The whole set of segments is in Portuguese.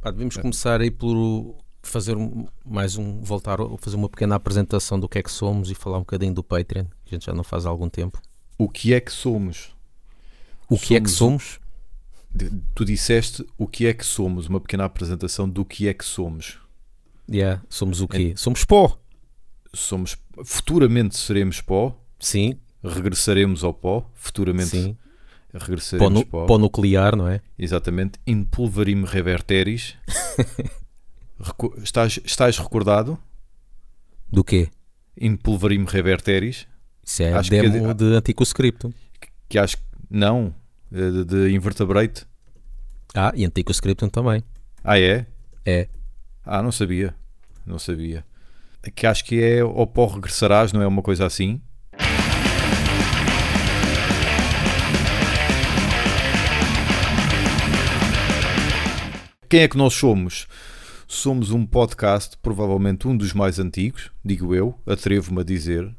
Pá, devemos começar aí por fazer um- mais um, voltar a fazer uma pequena apresentação do que é que somos e falar um bocadinho do Patreon, que a gente já não faz há algum tempo. O que é que somos? O que é que somos? Tu disseste o que é que somos, uma pequena apresentação do que é que somos. Yeah, somos o quê? Somos pó. Somos futuramente seremos pó, Sim, regressaremos ao pó, futuramente sim. Regressaremos pó. nuclear, não é? Exatamente, in pulverim reverteris. Recu- estás, estás recordado? Do quê? In pulverim reverteris, Isso é Acho que é demo de- de Anticoscriptum. que acho que não, de, de invertebrate. Ah, e Anticoscriptum também. Ah, é? É. Ah, não sabia. Não sabia. Que acho que é ao pó regressarás, não é uma coisa assim? Quem é que nós somos? Somos um podcast, provavelmente um dos mais antigos, digo eu, atrevo-me a dizer.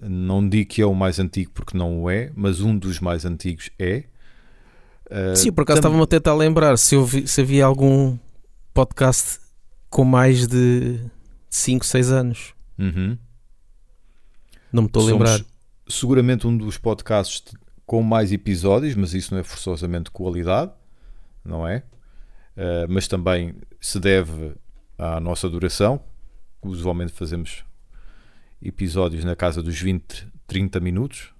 Não digo que é o mais antigo porque não o é, mas um dos mais antigos é. Ah, Sim, por acaso estava-me a tentar lembrar se, vi- se havia algum podcast com mais de 5, 6 anos. Uhum. Não me estou a lembrar. seguramente um dos podcasts com mais episódios, mas isso não é forçosamente qualidade, não é? Uh, mas também se deve à nossa duração. Usualmente fazemos episódios na casa dos 20, 30 minutos.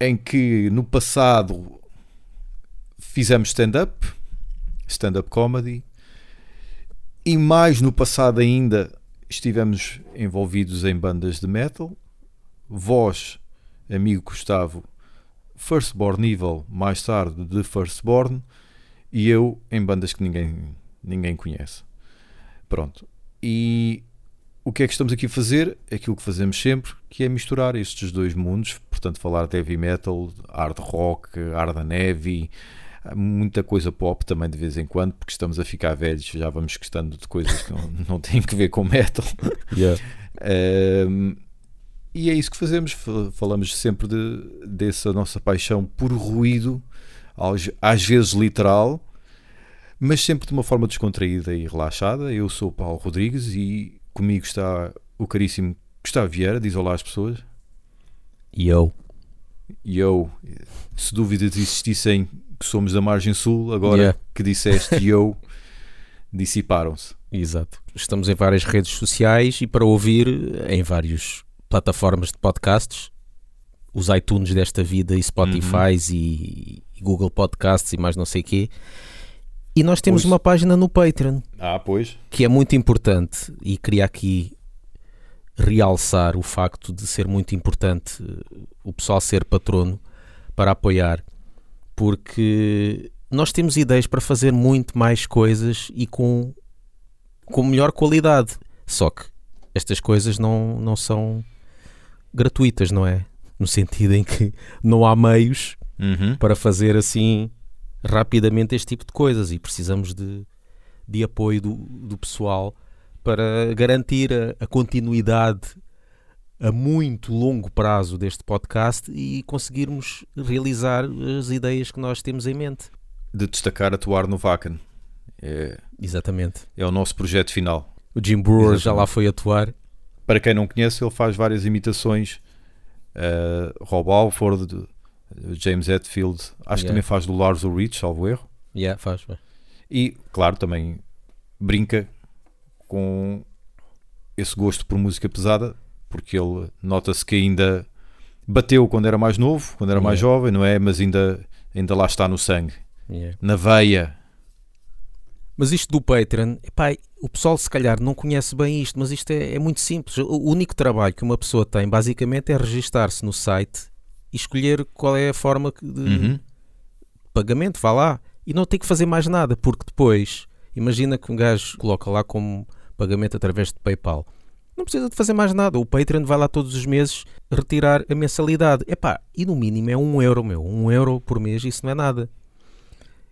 Em que no passado fizemos stand-up, stand-up comedy, e mais no passado ainda estivemos envolvidos em bandas de metal. Vós, amigo Gustavo, Firstborn Evil, mais tarde de Firstborn, e eu em bandas que ninguém, ninguém conhece. Pronto. E o que é que estamos aqui a fazer? Aquilo que fazemos sempre, que é misturar estes dois mundos, portanto, falar de heavy metal, hard rock, hard heavy, muita coisa pop também de vez em quando, porque estamos a ficar velhos, já vamos gostando de coisas que não, não têm que ver com metal. Yeah. Um, e é isso que fazemos. Fa- Falamos sempre de, dessa nossa paixão por ruído, às vezes literal, mas sempre de uma forma descontraída e relaxada. Eu sou o Paulo Rodrigues e comigo está o caríssimo Gustavo Vieira. Diz olá às pessoas. E eu. E eu, se dúvidas existissem que somos da margem sul, agora Yeah. que disseste e eu, dissiparam-se. Exato. Estamos em várias redes sociais e para ouvir em várias plataformas de podcasts, os iTunes desta vida e Spotify e, e Google Podcasts e mais não sei quê. E nós temos Pois. uma página no Patreon Ah, pois. que é muito importante e queria aqui realçar o facto de ser muito importante eh, o pessoal ser patrono para apoiar, porque nós temos ideias para fazer muito mais coisas e com, com melhor qualidade. Só que estas coisas não, não são gratuitas, não é? No sentido em que não há meios Uhum. para fazer assim rapidamente este tipo de coisas e precisamos de, de apoio do, do pessoal para garantir a, a continuidade a muito longo prazo deste podcast e conseguirmos realizar as ideias que nós temos em mente. De destacar atuar no Vacan. É, Exatamente. é o nosso projeto final. O Jim Brewer já Exatamente. lá foi atuar. Para quem não conhece, ele faz várias imitações. Uh, Rob Alford, James Hetfield, acho que Yeah. também faz do Lars Ulrich, salvo erro. Yeah, faz, faz. E, claro, também brinca com esse gosto por música pesada, porque ele nota-se que ainda bateu quando era mais novo, quando era mais Yeah. jovem, não é? Mas ainda, ainda lá está no sangue, Yeah. na veia. Mas isto do Patreon, epá, o pessoal se calhar não conhece bem isto, mas isto é, é muito simples. O único trabalho que uma pessoa tem basicamente é registar-se no site e escolher qual é a forma de Uhum. pagamento, vá lá. E não tem que fazer mais nada, porque depois, imagina que um gajo coloca lá como pagamento através de PayPal. Não precisa de fazer mais nada. O Patreon vai lá todos os meses retirar a mensalidade. Epá, e no mínimo é um euro, meu. Um euro por mês, isso não é nada.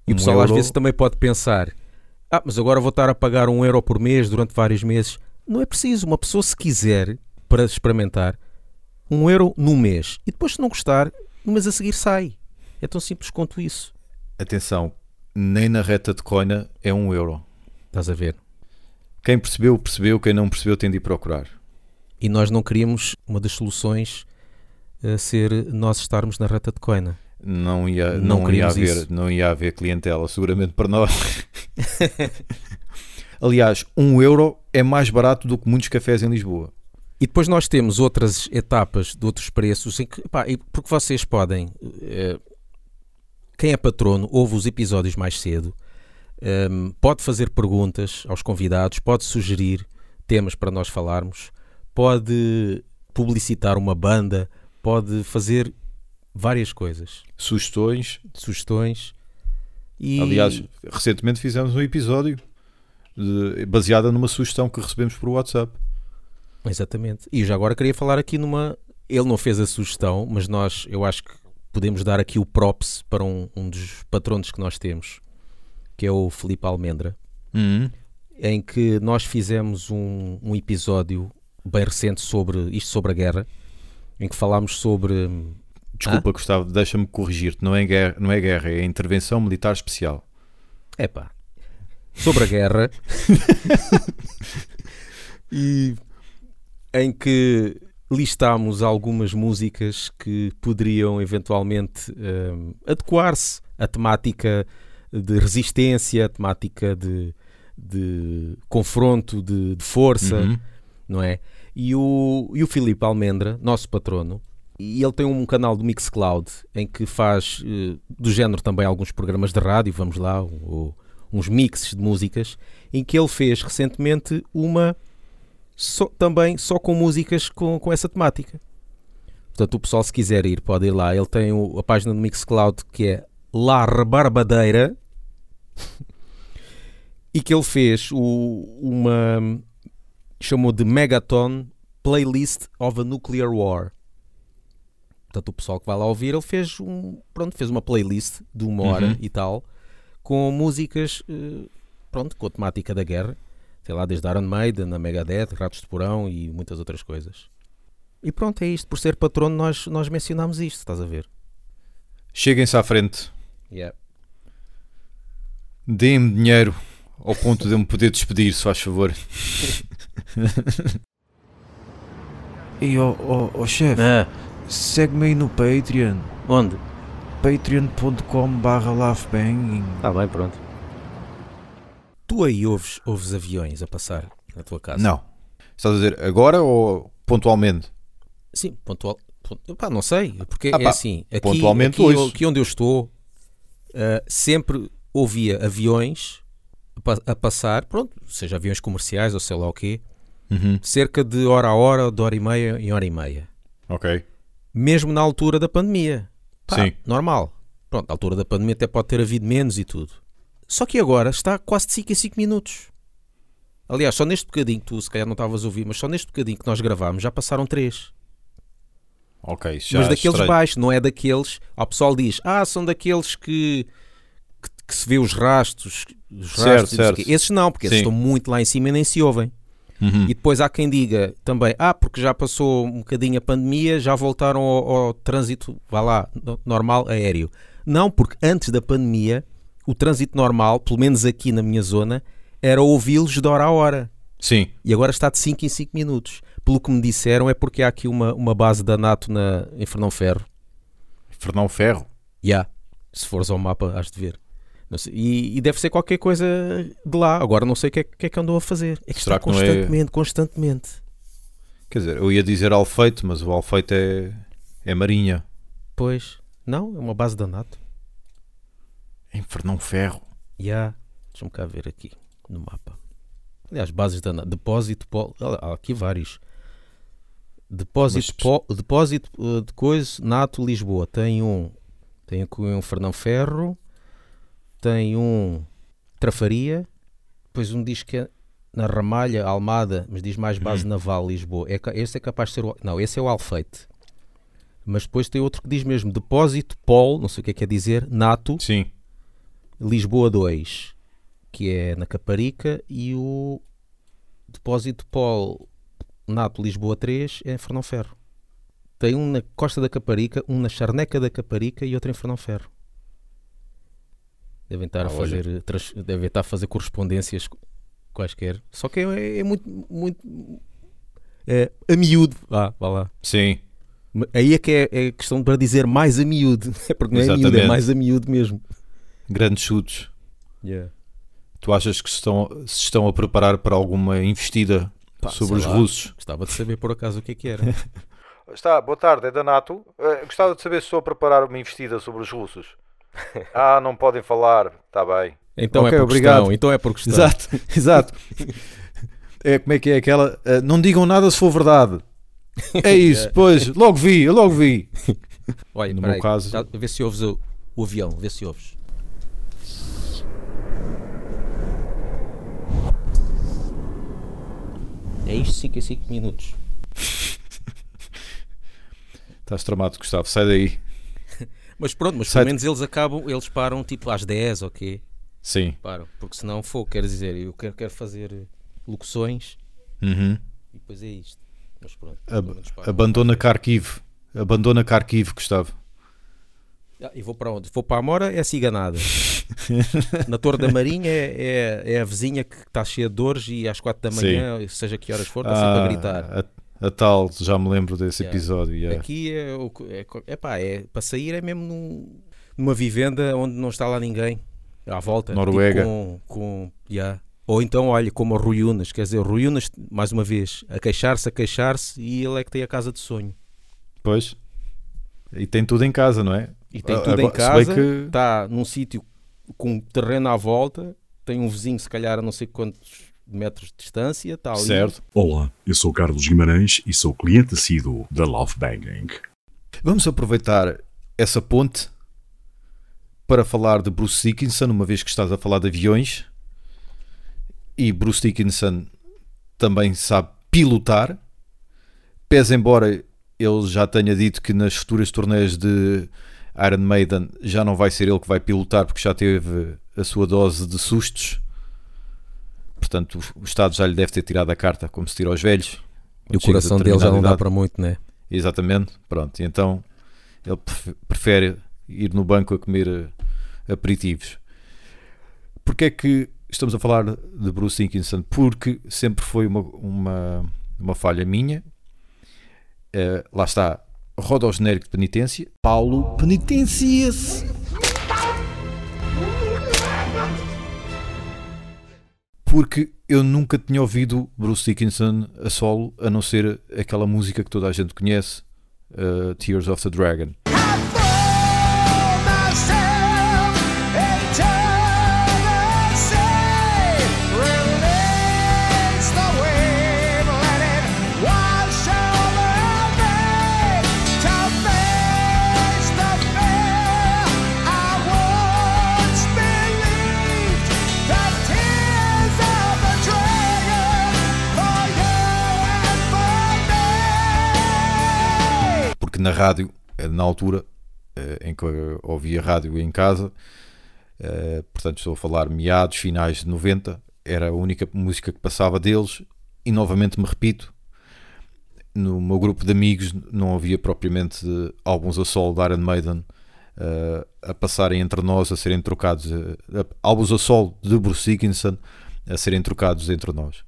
E o Um pessoal às euro- vezes também pode pensar: ah, mas agora vou estar a pagar um euro por mês durante vários meses. Não é preciso. Uma pessoa, se quiser, para experimentar, um euro no mês. E depois, se não gostar, no mês a seguir sai. É tão simples quanto isso. Atenção, nem na reta de coina é um euro. Estás a ver? Quem percebeu, percebeu. Quem não percebeu, tem de ir procurar. E nós não queríamos uma das soluções a ser nós estarmos na reta de coina. Não ia, Não não, ia haver, isso. não ia haver clientela, seguramente para nós. Aliás, um euro é mais barato do que muitos cafés em Lisboa. E depois nós temos outras etapas de outros preços em que, pá, porque vocês podem, eh, quem é patrono ouve os episódios mais cedo, ehm, pode fazer perguntas aos convidados, pode sugerir temas para nós falarmos, pode publicitar uma banda, pode fazer várias coisas, Sugestões. sugestões. E, Aliás, recentemente fizemos um episódio de- baseado numa sugestão que recebemos por WhatsApp. Exatamente. E já agora queria falar aqui numa. Ele não fez a sugestão, mas nós, eu acho que podemos dar aqui o props para um, um dos patronos que nós temos, que é o Felipe Almendra, em que nós fizemos um, um episódio bem recente sobre isto sobre a guerra, em que falámos sobre. Desculpa, Gustavo, deixa-me corrigir-te. Não é, guerra, não é guerra, é intervenção militar especial. Epá, sobre a guerra e em que listámos algumas músicas que poderiam eventualmente hum, adequar-se à temática de resistência, à temática de, de confronto, de, de força, Uhum. não é? E o, e o Filipe Almendra, nosso patrono, e ele tem um canal do Mixcloud em que faz eh, do género também alguns programas de rádio, vamos lá, o- uns mixes de músicas, em que ele fez recentemente uma só- também só com músicas com, com essa temática. Portanto, o pessoal, se quiser ir, pode ir lá. Ele tem o- a página do Mixcloud que é La Rebarbadeira e que ele fez o- uma chamou de Megaton Playlist of a Nuclear War. Portanto, o pessoal que vai lá ouvir, ele fez um, pronto, fez uma playlist de uma hora Uhum. e tal, com músicas, eh, pronto, com a temática da guerra, sei lá, desde Iron Maiden, a Megadeth, Ratos de Porão e muitas outras coisas. E pronto, é isto. Por ser patrono, nós, nós mencionámos isto, estás a ver? Cheguem-se à frente. Yeah. Deem-me dinheiro ao ponto de eu me poder despedir, se faz favor. E ó ó ó, chefe, Ah, segue-me aí no Patreon. onde? patreon.com barra laughbanging. Está bem, pronto. Tu aí ouves, ouves aviões a passar na tua casa? Não. Estás a dizer agora ou pontualmente? Sim, pontual. pon- Pá, não sei, porque Ah, é pá, assim, aqui, pontualmente aqui, ouço. aqui onde eu estou, ah, sempre ouvia aviões a, a passar, pronto, seja aviões comerciais ou sei lá o quê, Uhum. cerca de hora a hora, de hora e meia em hora e meia. Ok. Mesmo na altura da pandemia. Pá, Sim. normal. Pronto, na altura da pandemia até pode ter havido menos e tudo. Só que agora está quase de 5 em 5 minutos. Aliás, só neste bocadinho, tu se calhar não estavas a ouvir, mas só neste bocadinho que nós gravámos já passaram 3. Ok. Já mas daqueles estranho. baixos, não é daqueles. O pessoal diz, ah, são daqueles que, que, que se vê os rastros. Os Certo, rastros certo. Esses não, porque esses Sim. estão muito lá em cima e nem se ouvem. Uhum. E depois há quem diga também, ah, porque já passou um bocadinho a pandemia, já voltaram ao, ao trânsito, vá lá, no- normal, aéreo. Não, porque antes da pandemia, o trânsito normal, pelo menos aqui na minha zona, era ouvi-los de hora a hora. Sim. E agora está de 5 em 5 minutos. Pelo que me disseram, é porque há aqui uma, uma base da NATO na, em Fernão Ferro. Fernão Ferro. Já, se fores ao mapa, has de ver. Sei, e, e deve ser qualquer coisa de lá. Agora não sei o que é, que é que andou a fazer. É que Será está que é- constantemente, constantemente. Quer dizer, eu ia dizer Alfeite, mas o Alfeite é, é Marinha. Pois, não, é uma base da NATO. Em Fernão Ferro. Já, deixa-me cá ver aqui no mapa. Aliás, bases da NATO. Depósito, pol... há aqui vários. Depósito, Mas- pol- depósito uh, de coisa, NATO Lisboa. Tem um, tem aqui um Fernão Ferro, tem um Trafaria, depois um diz que é na Ramalha, Almada, mas diz mais base naval Lisboa. É, esse é capaz de ser o, não, esse é o Alfeite. Mas depois tem outro que diz mesmo Depósito Pol, não sei o que é que quer dizer, NATO, Sim. Lisboa 2, que é na Caparica, e o Depósito Pol Nato Lisboa 3 é em Fernão Ferro. Tem um na Costa da Caparica, um na Charneca da Caparica e outro em Fernão Ferro. Devem estar a Ah, olha. fazer, trans- devem estar a fazer correspondências quaisquer. Só que é, é muito, muito é, a miúdo. Ah, vá lá. Sim, Aí é que é, é questão para dizer mais a miúdo. É porque não é miúdo, é mais a miúdo mesmo. grandes chutes. Tu achas que se estão, se estão a preparar para alguma investida Pá, sobre os lá. russos? Gostava de saber por acaso o que é que era. Está, boa tarde, é da NATO. gostava de saber se estou a preparar uma investida sobre os russos. ah, não podem falar. Está bem. Então Ok, é por obrigado. questão. Então é por questão. Exato, exato. É, como é que é aquela? ah, não digam nada se for verdade. É isso, pois, logo vi, eu logo vi. Olha, No meu caso- já- vê se ouves o, o avião, vê se ouves. É isto 5 em 5 minutos. Estás tramado, Gustavo, sai daí. Mas pronto, mas pelo menos eles acabam, eles param tipo às 10, ok? Sim. Param. Porque senão for, quer dizer, eu quero, quero fazer eh, locuções Uhum. e depois é isto. Mas pronto, Ab- abandona Kharkiv. Abandona Kharkiv, Gustavo. Ah, e vou para onde? Vou para a Mora, é ciganada. Na Torre da Marinha é, é, é a vizinha que está cheia de dores e às 4 da manhã, seja que horas for, está sempre a gritar. A, a tal, já me lembro desse Yeah. episódio. yeah. Aqui é, o é, co- epá, é para sair é mesmo num- numa vivenda onde não está lá ninguém à volta. Noruega. Tipo com, com, yeah. Ou então, olha, como o Rui Unas, quer dizer, Rui Unas, mais uma vez, a queixar-se, a queixar-se e ele é que tem a casa de sonho. Pois. E tem tudo em casa, não é? E tem Ah, tudo em agora- casa, que- está num sítio com terreno à volta, tem um vizinho, se calhar, a não sei quantos metros de distância, está ali. Certo. Olá, eu sou Carlos Guimarães e sou cliente assíduo da Love Banking. Vamos aproveitar essa ponte para falar de Bruce Dickinson, uma vez que estás a falar de aviões. E Bruce Dickinson também sabe pilotar. Pese embora ele já tenha dito que nas futuras turnês de Iron Maiden já não vai ser ele que vai pilotar porque já teve a sua dose de sustos. Portanto, o- o Estado já lhe deve ter tirado a carta, como se tira aos velhos. E o coração dele já não dá para muito, né? Exatamente, pronto. E então ele pref- prefere ir no banco a comer eh, aperitivos. Porquê é que estamos a falar de Bruce Dickinson? Porque sempre foi uma, uma, uma falha minha. Eh, lá está, roda ao genérico de penitência. Paulo penitencia-se. Porque eu nunca tinha ouvido Bruce Dickinson a solo, a não ser aquela música que toda a gente conhece, eh, Tears of the Dragon. Porque na rádio, eh, na altura eh, em que eu ouvia rádio em casa, eh, portanto estou a falar meados, finais de 90, era a única música que passava deles e novamente me repito, no meu grupo de amigos não havia propriamente álbuns a solo de Iron Maiden eh, a passarem entre nós, a serem trocados, eh, álbuns a solo de Bruce Dickinson a serem trocados entre nós.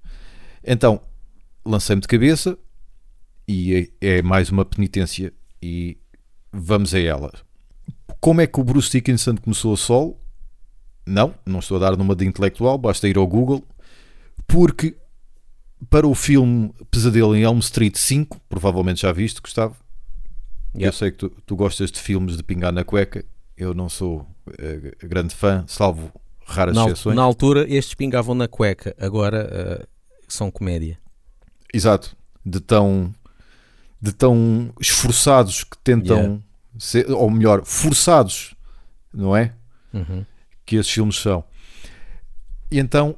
Então lancei-me de cabeça e é, é mais uma penitência e vamos a ela. Como é que o Bruce Dickinson começou a solo? Não, não estou a dar numa de intelectual, basta ir ao Google, porque para o filme Pesadelo em Elm Street 5, provavelmente já viste, Gustavo. Eu sei que tu, tu gostas de filmes de pingar na cueca, eu não sou eh, grande fã, salvo raras Na, exceções. na altura estes pingavam na cueca, agora eh, são comédia. Exato, de tão, de tão esforçados que tentam Yeah. ser, ou melhor, forçados, não é? Uhum. Que esses filmes são. E então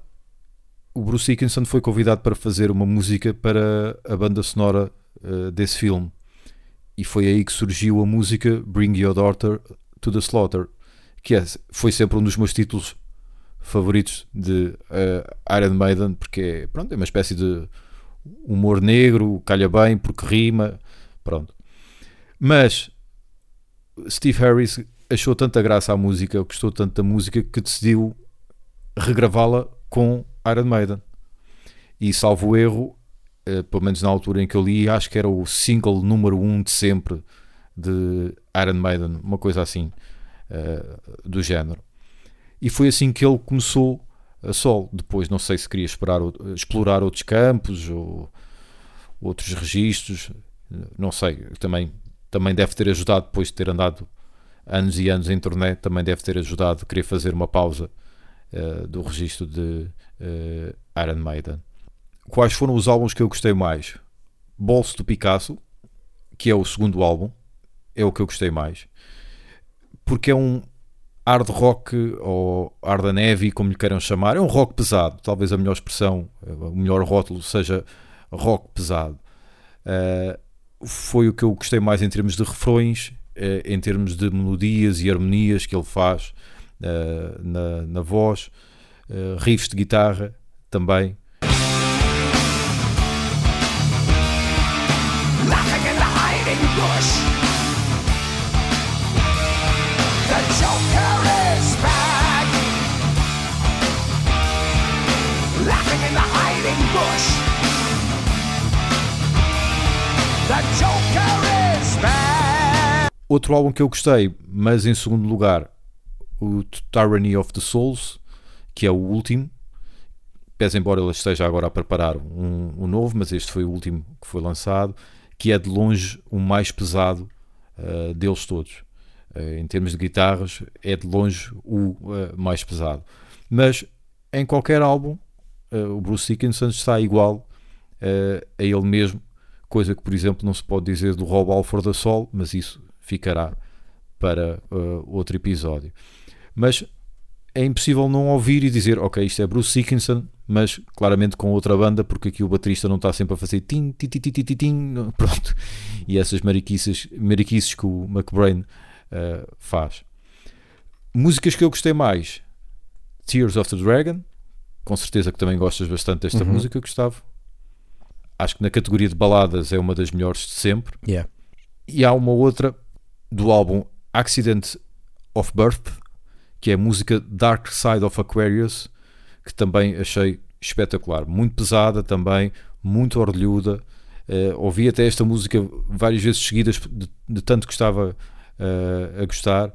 o Bruce Dickinson foi convidado para fazer uma música para a banda sonora eh, desse filme. E foi aí que surgiu a música Bring Your Daughter to the Slaughter, que é, foi sempre um dos meus títulos favoritos de eh, Iron Maiden, porque é, pronto, é uma espécie de humor negro, calha bem porque rima, pronto. Mas Steve Harris achou tanta graça à música, gostou tanto da música, que decidiu regravá-la com Iron Maiden. E salvo erro, eh, pelo menos na altura em que eu li, acho que era o single número um de sempre de Iron Maiden, uma coisa assim, eh, do género. E foi assim que ele começou a sol. Depois, não sei se queria esperar, explorar outros campos ou outros registros, não sei. Também, também deve ter ajudado, depois de ter andado anos e anos em turnê, também deve ter ajudado querer fazer uma pausa uh, do registro de uh, Iron Maiden. Quais foram os álbuns que eu gostei mais? Bolso do Picasso, que é o segundo álbum, é o que eu gostei mais, porque é um hard rock ou hard neve, como lhe queiram chamar, é um rock pesado. Talvez a melhor expressão, o melhor rótulo seja rock pesado. Uh, foi o que eu gostei mais em termos de refrões, uh, em termos de melodias e harmonias que ele faz uh, na, na voz, riffs de guitarra também. Laughing in the hiding bush. Outro álbum que eu gostei, mas em segundo lugar, o Tyranny of the Souls, que é o último. Pese embora ele esteja agora a preparar um, um, novo, mas este foi o último que foi lançado, que é de longe o mais pesado uh, deles todos. Uh, em termos de guitarras, é de longe o uh, mais pesado. Mas em qualquer álbum, o Bruce Dickinson está igual a ele mesmo coisa que, por exemplo, não se pode dizer do Rob Alford da Sol, mas isso ficará para uh, outro episódio. Mas é impossível não ouvir e dizer, ok, isto é Bruce Dickinson, mas claramente com outra banda, porque aqui o baterista não está sempre a fazer tim, tim, tim, tim, tim, tim pronto, e essas mariquices, mariquices que o McBrain uh, faz. Músicas que eu gostei mais, Tears of the Dragon, com certeza que também gostas bastante desta uhum. música, Gustavo acho que na categoria de baladas é uma das melhores de sempre. Yeah. E há uma outra do álbum Accident of Birth, que é a música Dark Side of Aquarius, que também achei espetacular. Muito pesada também, muito orlhuda. Uh, ouvi até esta música várias vezes seguidas, de, de tanto que estava uh, a gostar.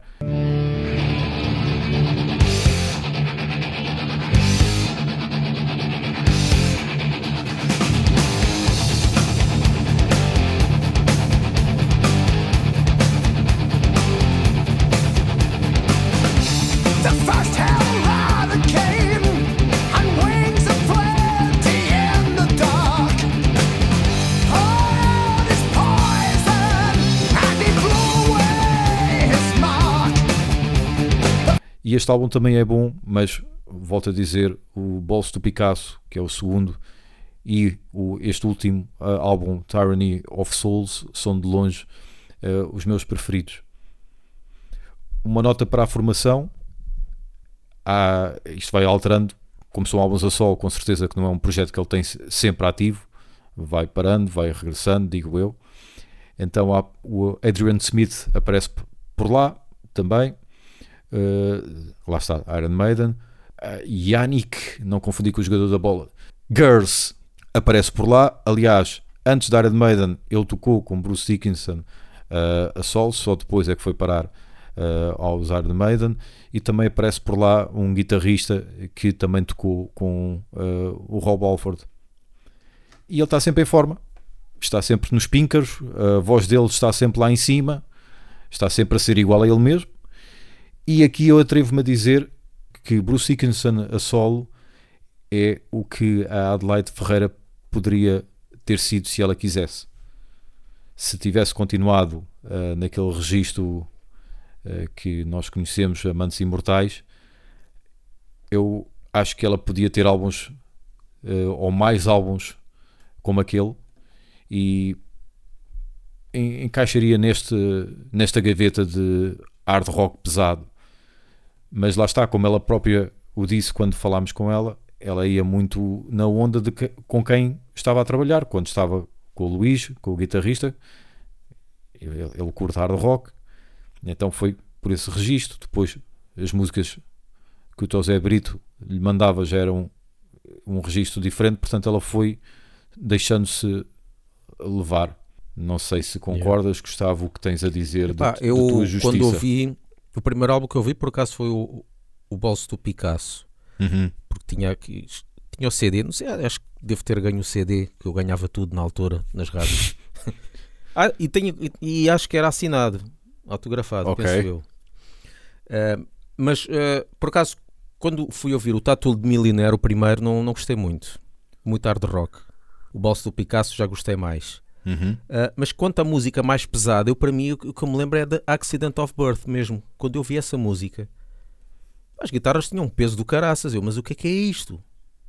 Este álbum também é bom, mas volto a dizer, o Bolso do Picasso, que é o segundo, e o, este último uh, álbum, Tyranny of Souls, são de longe uh, os meus preferidos. Uma nota para a formação, há, isto vai alterando, como são álbuns a solo, com certeza que não é um projeto que ele tem sempre ativo, vai parando, vai regressando, digo eu. Então há, o Adrian Smith aparece por lá também. Uh, lá está, Iron Maiden. Uh, Yannick, não confundi com o jogador da bola. Girls aparece por lá. Aliás, antes da Iron Maiden, ele tocou com Bruce Dickinson uh, a sol, só depois é que foi parar uh, aos Iron Maiden. E também aparece por lá um guitarrista que também tocou com uh, o Rob Alford. E ele está sempre em forma, está sempre nos píncaros, a voz dele está sempre lá em cima, está sempre a ser igual a ele mesmo. E aqui eu atrevo-me a dizer que Bruce Dickinson a solo é o que a Adelaide Ferreira poderia ter sido se ela quisesse. Se tivesse continuado uh, naquele registro uh, que nós conhecemos, Amantes Imortais, eu acho que ela podia ter álbuns uh, ou mais álbuns como aquele e encaixaria neste, nesta gaveta de hard rock pesado mas lá está, como ela própria o disse quando falámos com ela, ela ia muito na onda de que, com quem estava a trabalhar, quando estava com o Luís, com o guitarrista, ele, ele curte hard rock, então foi por esse registro. Depois, as músicas que o José Brito lhe mandava já eram um registro diferente, portanto, ela foi deixando-se levar. Não sei se concordas, Gustavo, o que tens a dizer Pá, de, eu, da tua justiça. quando ouvi, o primeiro álbum que eu ouvi, por acaso, foi o, o Bolso do Picasso, Uhum. porque tinha aqui, tinha o CD, não sei, acho que devo ter ganho o CD, que eu ganhava tudo na altura, nas rádios. ah, e, tenho, e, e acho que era assinado, autografado, Ok. penso eu. Ah, mas, ah, por acaso, quando fui ouvir o Tatu de Millionaire, o primeiro, não, não gostei muito. Muito hard rock. O Bolso do Picasso já gostei mais. Uhum. Uh, mas quanto à música mais pesada, eu para mim o que eu me lembro é da Accident of Birth mesmo. Quando eu ouvi essa música, as guitarras tinham um peso do caraças. Eu, mas o que é que é isto?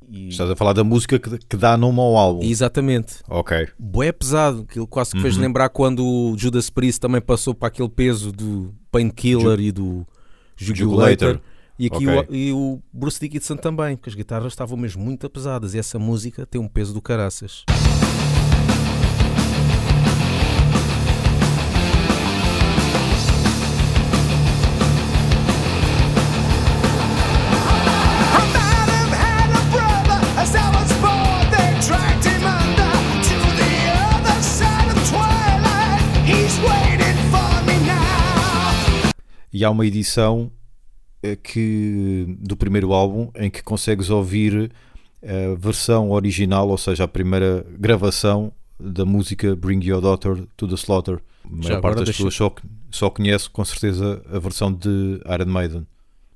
E- Estás a falar da música que, que dá nome ao álbum. Exatamente. Ok. Bué pesado. Aquilo quase que fez Uhum. lembrar quando o Judas Priest também passou para aquele peso do Painkiller e do Jugulator. E aqui Ok. o, e o Bruce Dickinson também, porque as guitarras estavam mesmo muito pesadas. E essa música tem um peso do caraças. E há uma edição eh, que, do primeiro álbum em que consegues ouvir a versão original, ou seja, a primeira gravação da música Bring Your Daughter to the Slaughter. A maior Já parte das pessoas só, só conhece com certeza a versão de Iron Maiden.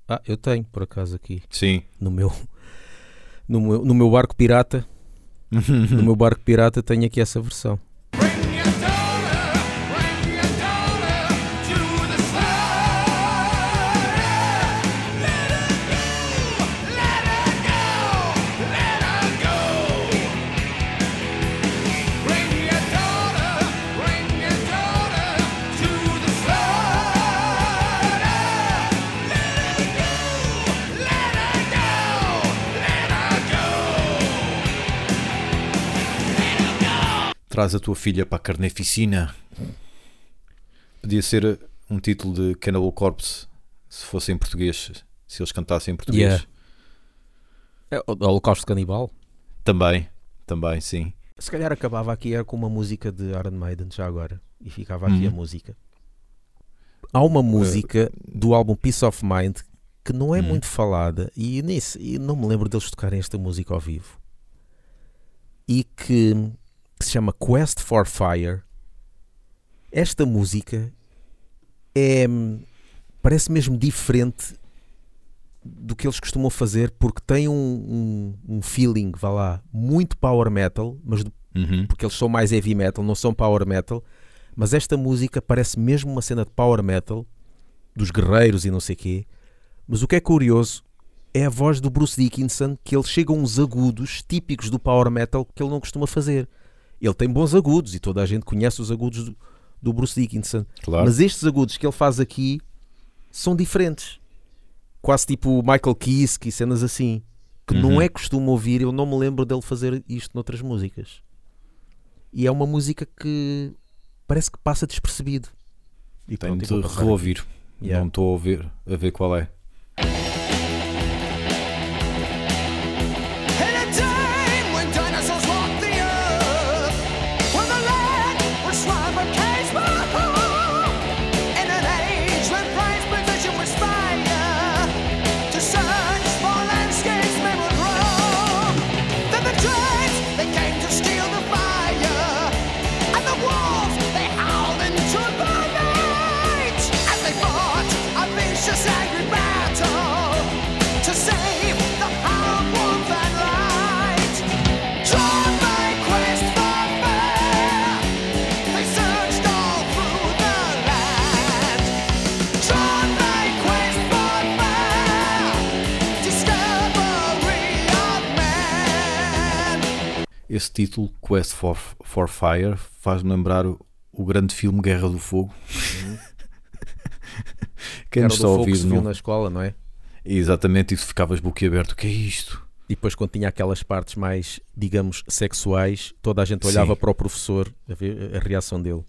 Ah, eu tenho por acaso aqui. Sim. no meu no meu, no meu barco pirata no meu barco pirata tenho aqui essa versão Traz a tua filha para a carneficina. Podia ser um título de Cannibal Corpse se fosse em português, se eles cantassem em português. Yeah. é, Holocausto Canibal Também, também, sim. se calhar acabava aqui era com uma música de Iron Maiden já agora e ficava aqui Uhum. a música há uma música do álbum Peace of Mind que não é Uhum. muito falada e nisso e não me lembro deles tocarem esta música ao vivo e que, que se chama Quest for Fire. Esta música é parece mesmo diferente do que eles costumam fazer porque tem um, um, um feeling, vá lá, muito power metal, mas do- Uhum. porque eles são mais heavy metal, não são power metal, mas esta música parece mesmo uma cena de power metal dos guerreiros e não sei quê. Mas o que é curioso é a voz do Bruce Dickinson, que ele chega a uns agudos típicos do power metal que ele não costuma fazer. Ele tem bons agudos e toda a gente conhece os agudos do, do Bruce Dickinson. Claro. Mas estes agudos que ele faz aqui são diferentes. Quase tipo Michael Kiske e cenas assim. Que não Uhum. é costume ouvir, eu não me lembro dele fazer isto noutras músicas. E é uma música que parece que passa despercebido. E Tenho de reouvir. Yeah. Não estou a ver, a ver qual é. Esse título, Quest for, for Fire, faz-me lembrar o, o grande filme Guerra do Fogo. Quem Era nos do está a fogo ouvir, se viu não? na escola, não é? Exatamente, e ficavas boquiaberto. O que é isto? E depois, quando tinha aquelas partes mais, digamos, sexuais, toda a gente olhava Sim. para o professor a ver a reação dele.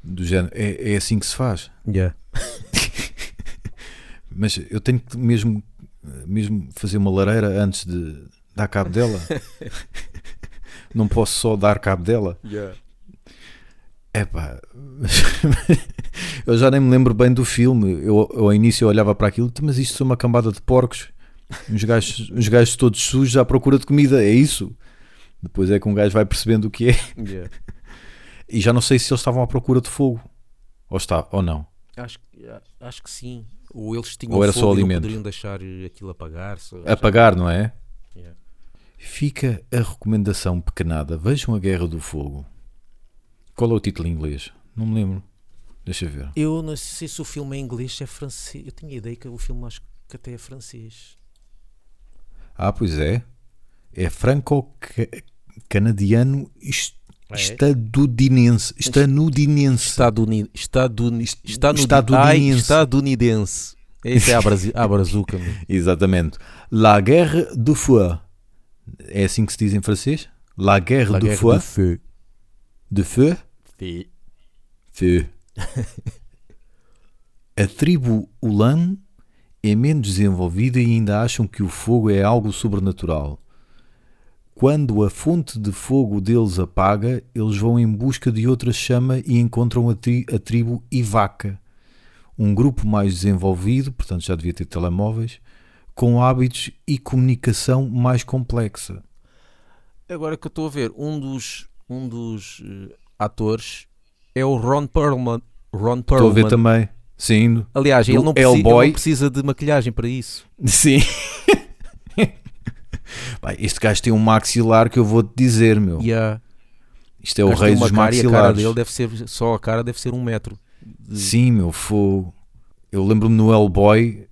Do género, é, é assim que se faz. Yeah. Mas eu tenho que mesmo, mesmo fazer uma lareira antes de dar cabo dela. Não posso só dar cabo dela. Epá, eu já nem me lembro bem do filme. Eu, eu ao início eu olhava para aquilo, mas isto é uma cambada de porcos. Uns gajos, uns gajos todos sujos à procura de comida, é isso. Depois é que um gajo vai percebendo o que é. Yeah. E já não sei se eles estavam à procura de fogo. Ou está, ou não. Acho, que- acho que sim. Ou eles tinham Ou era só fogo e não alimento? poderiam deixar aquilo apagar. só- Apagar, não é? Yeah. Fica a recomendação pequenada. Vejam a Guerra do Fogo. Qual é o título em inglês? Não me lembro. Deixa ver. Eu não sei se o filme é inglês, se é francês. Eu tinha ideia que o filme acho que até é francês. Ah, pois é. É franco-canadiano é? estadunidense. Estadunidense. Estaduni, estaduni, estaduni, Estadunidense. Estadunidense. Esse é a, brazuca. Exatamente. La Guerre du Feu. É assim que se diz em francês? La Guerre La du Guerre Feu. du Feu. De Feu? Feu. A tribo Ulan é menos desenvolvida e ainda acham que o fogo é algo sobrenatural. Quando a fonte de fogo deles apaga, eles vão em busca de outra chama e encontram a, tri- a tribo Ivaka, um grupo mais desenvolvido, portanto já devia ter telemóveis, com hábitos e comunicação mais complexa. Agora que eu estou a ver, um dos, um dos eh, atores é o Ron Perlman. Ron Estou a ver Perlman. também. Sim, Aliás, ele não, precisa, ele não precisa de maquilhagem para isso. Sim. Este gajo tem um maxilar que eu vou-te dizer, meu. A, Isto é o gajo rei dos cara a cara maxilares. dele deve ser, só a cara deve ser um metro. de- Sim, meu, fogo. Eu lembro-me no Hellboy.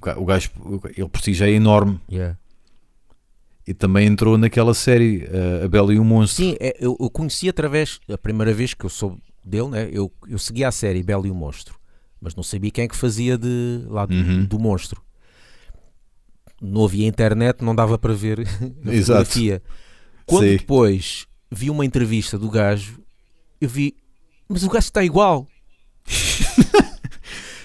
O ga- O gajo, ele por si já é enorme. Yeah. E também entrou naquela série, uh, A Bela e o Monstro. Sim, é, eu, eu conheci através, a primeira vez que eu soube dele, né, eu, eu seguia a série Belo e o Monstro, mas não sabia quem é que fazia de, lá do, Uhum. do monstro. Não havia internet, não dava para ver a Exato. fotografia. Quando Sim. depois vi uma entrevista do gajo, eu vi, mas o gajo está igual.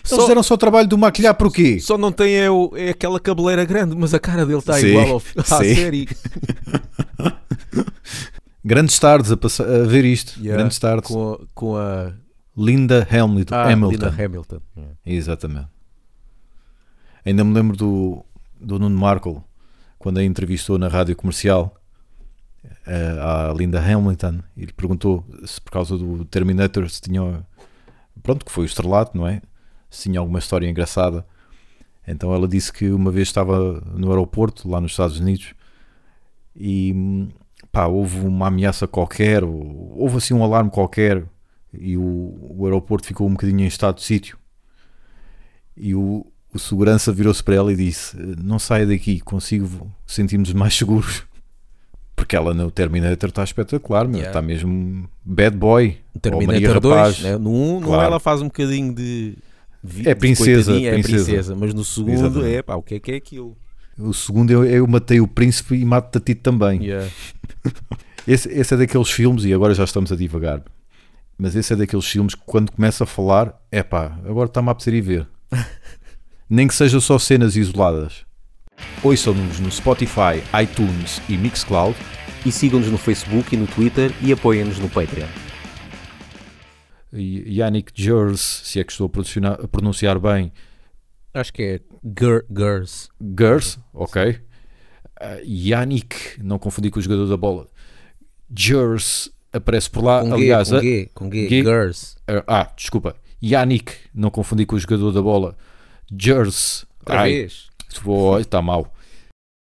Eles fizeram só o trabalho do maquilhar por quê? Só não tem é, o- é aquela cabeleira grande, mas a cara dele está Sim, igual ao, à sim. série. Grandes tardes a, passar- a ver isto. Yeah, Grandes tardes. Com a, com a Linda Hamilton. ah, Hamilton. Linda Hamilton. Yeah. Exatamente. Ainda me lembro do, do Nuno Markle quando a entrevistou na rádio comercial eh, à Linda Hamilton e lhe perguntou se por causa do Terminator se tinha pronto, que foi o estrelato, não é? Se tinha alguma história engraçada. Então ela disse que uma vez estava no aeroporto lá nos Estados Unidos e pá, houve uma ameaça qualquer, ou- houve assim um alarme qualquer e o, o aeroporto ficou um bocadinho em estado de sítio. E o, o segurança virou-se para ela e disse: Não saia daqui, consigo sentir-nos mais seguros. Porque ela no Terminator está espetacular, meu. Yeah. está mesmo bad boy. Terminator Rapaz. 2, né? no 1 não Claro. ela faz um bocadinho de. Vi- É de princesa, coitadinha, é princesa. princesa, mas no segundo Exatamente. é pá, o que é que é aquilo? O segundo eu, eu matei o príncipe e mato-te a ti também. Yeah. Esse, esse é daqueles filmes, e agora já estamos a divagar, mas esse é daqueles filmes que quando começa a falar, é pá, agora está-me a apetecer ir ver. Nem que seja só cenas isoladas. Ouçam-nos no Spotify, iTunes e Mixcloud. E sigam-nos no Facebook e no Twitter e apoiem-nos no Patreon. Yannick Gers, se é que estou a pronunciar, bem, Acho que é Gir- Girls. Gers, ok. Ah, Yannick, não confundi com o jogador da bola. Gers aparece por lá, Com aliás, G, a- com G, com G, G. Girls. Ah, desculpa. Yannick, não confundi com o jogador da bola. Jers. Outra Ai, vez. está mal.